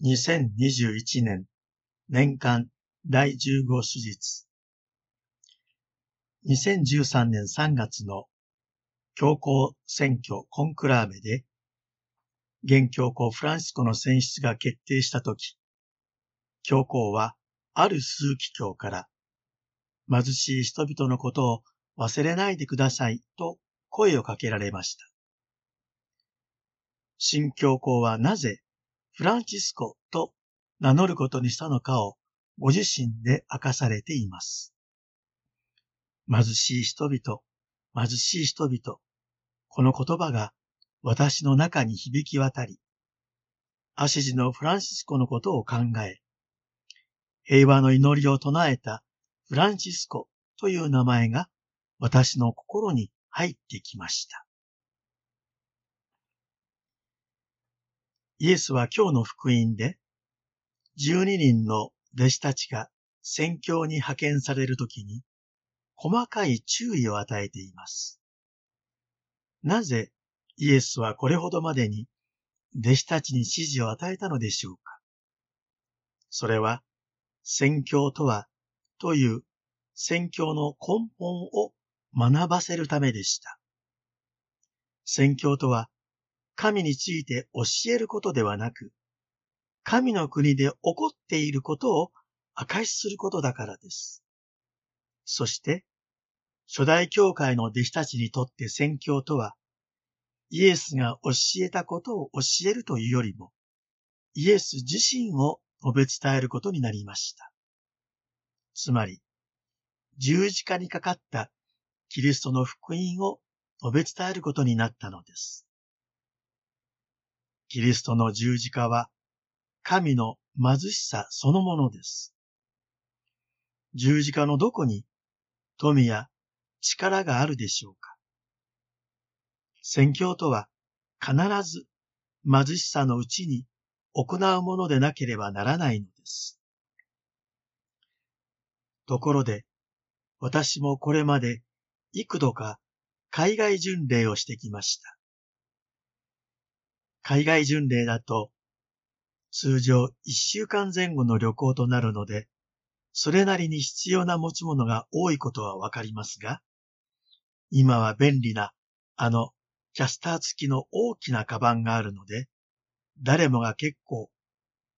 2021年年間第15手術2013年3月の教皇選挙コンクラーベで現教皇フランシスコの選出が決定したとき、教皇はある数奇教から貧しい人々のことを忘れないでくださいと声をかけられました。新教皇はなぜフランチスコと名乗ることにしたのかをご自身で明かされています。貧しい人々、貧しい人々、この言葉が私の中に響き渡り、アシジのフランシスコのことを考え、平和の祈りを唱えたフランシスコという名前が私の心に入ってきました。イエスは今日の福音で、12人の弟子たちが宣教に派遣されるときに、細かい注意を与えています。なぜイエスはこれほどまでに弟子たちに指示を与えたのでしょうかそれは、宣教とは、という宣教の根本を学ばせるためでした。宣教とは、神について教えることではなく、神の国で起こっていることを証しすることだからです。そして、初代教会の弟子たちにとって宣教とは、イエスが教えたことを教えるというよりも、イエス自身を述べ伝えることになりました。つまり、十字架にかかったキリストの福音を述べ伝えることになったのです。キリストの十字架は神の貧しさそのものです。十字架のどこに富や力があるでしょうか宣教とは必ず貧しさのうちに行うものでなければならないのです。ところで、私もこれまで幾度か海外巡礼をしてきました。海外巡礼だと、通常一週間前後の旅行となるので、それなりに必要な持ち物が多いことはわかりますが、今は便利なあのキャスター付きの大きなカバンがあるので、誰もが結構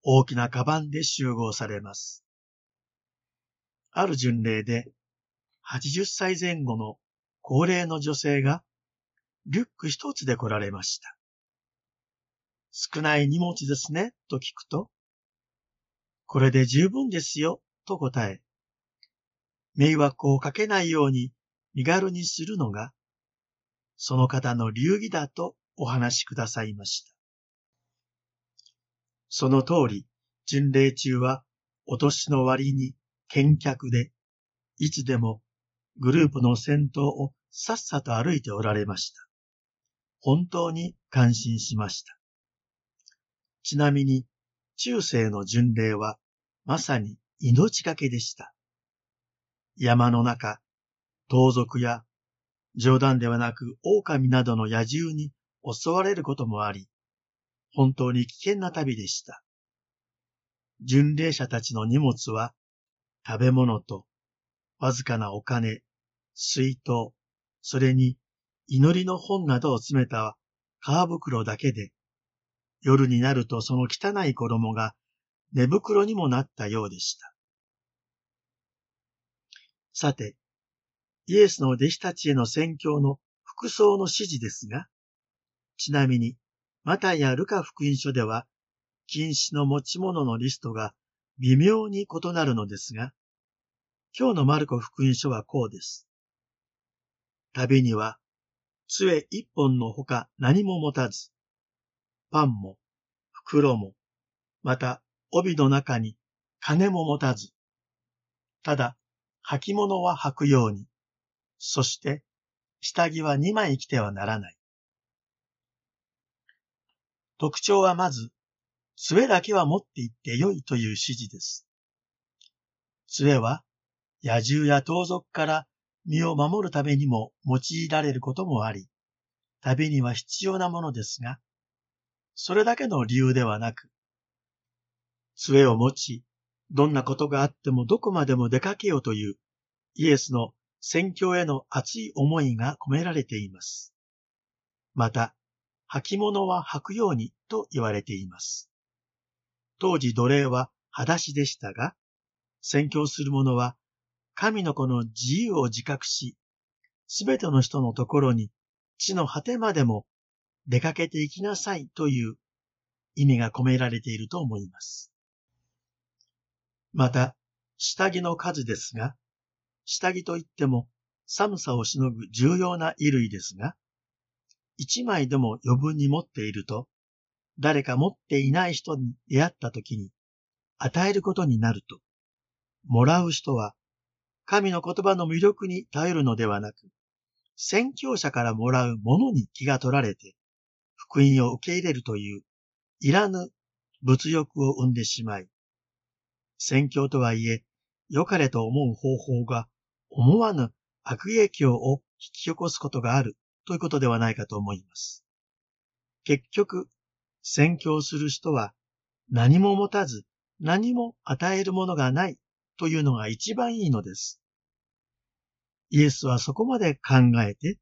大きなカバンで集合されます。ある巡礼で80歳前後の高齢の女性がリュック一つで来られました。少ない荷物ですね、と聞くと、これで十分ですよ、と答え、迷惑をかけないように身軽にするのが、その方の流儀だとお話しくださいました。その通り、巡礼中は、お年の割に見客で、いつでもグループの先頭をさっさと歩いておられました。本当に感心しました。ちなみに、中世の巡礼は、まさに命がけでした。山の中、盗賊や、冗談ではなく狼などの野獣に襲われることもあり、本当に危険な旅でした。巡礼者たちの荷物は、食べ物と、わずかなお金、水筒、それに祈りの本などを詰めた皮袋だけで、夜になるとその汚い衣が寝袋にもなったようでした。さて、イエスの弟子たちへの宣教の服装の指示ですが、ちなみに、マタイやルカ福音書では、禁止の持ち物のリストが微妙に異なるのですが、今日のマルコ福音書はこうです。旅には、杖一本のほか何も持たず、パンも、袋も、また帯の中に金も持たず、ただ履物は履くように、そして下着は二枚着てはならない。特徴はまず、杖だけは持って行ってよいという指示です。杖は野獣や盗賊から身を守るためにも用いられることもあり、旅には必要なものですが、それだけの理由ではなく、杖を持ち、どんなことがあってもどこまでも出かけようというイエスの宣教への熱い思いが込められています。また、履物は履くようにと言われています。当時奴隷は裸足でしたが、宣教する者は神の子の自由を自覚し、すべての人のところに地の果てまでも出かけていきなさいという意味が込められていると思います。また、下着の数ですが、下着といっても寒さをしのぐ重要な衣類ですが、一枚でも余分に持っていると、誰か持っていない人に出会った時に与えることになると、もらう人は神の言葉の魅力に頼るのではなく、宣教者からもらうものに気が取られて、福音を受け入れるという、いらぬ物欲を生んでしまい、宣教とはいえ、良かれと思う方法が思わぬ悪影響を引き起こすことがあるということではないかと思います。結局、宣教する人は何も持たず何も与えるものがないというのが一番いいのです。イエスはそこまで考えて、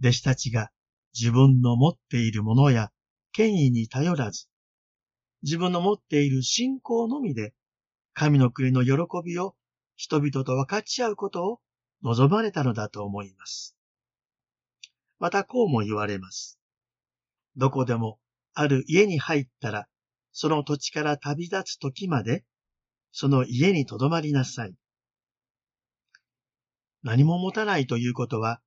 弟子たちが自分の持っているものや権威に頼らず、自分の持っている信仰のみで、神の国の喜びを人々と分かち合うことを望まれたのだと思います。またこうも言われます。どこでもある家に入ったら、その土地から旅立つ時まで、その家に留まりなさい。何も持たないということは、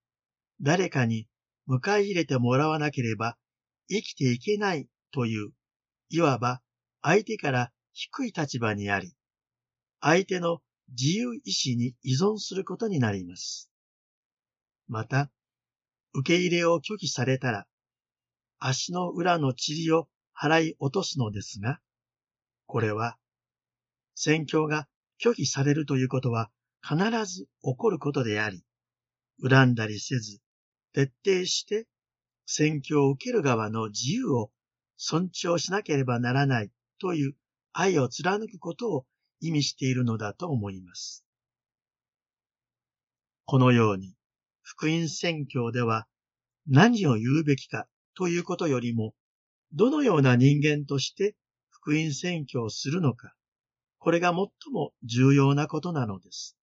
誰かに迎え入れてもらわなければ生きていけないという、いわば相手から低い立場にあり、相手の自由意志に依存することになります。また、受け入れを拒否されたら、足の裏の塵を払い落とすのですが、これは、宣教が拒否されるということは必ず起こることであり、恨んだりせず、徹底して宣教を受ける側の自由を尊重しなければならないという愛を貫くことを意味しているのだと思います。このように、福音宣教では何を言うべきかということよりも、どのような人間として福音宣教をするのか、これが最も重要なことなのです。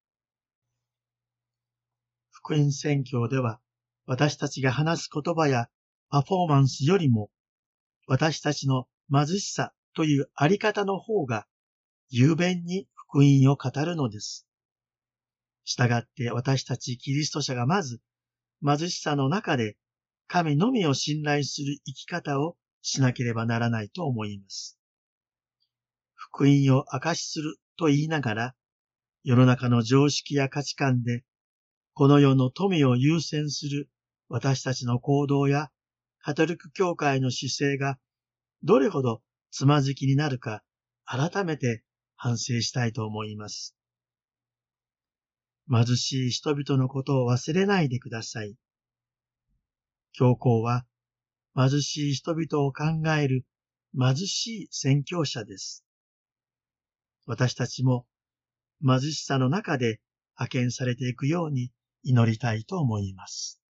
福音宣教では、私たちが話す言葉やパフォーマンスよりも、私たちの貧しさというあり方の方が、雄弁に福音を語るのです。したがって私たちキリスト者がまず貧しさの中で神のみを信頼する生き方をしなければならないと思います。福音を証しすると言いながら、世の中の常識や価値観で、この世の富を優先する私たちの行動やカトリック教会の姿勢がどれほどつまずきになるか改めて反省したいと思います。貧しい人々のことを忘れないでください。教皇は貧しい人々を考える貧しい宣教者です。私たちも貧しさの中で派遣されていくように祈りたいと思います。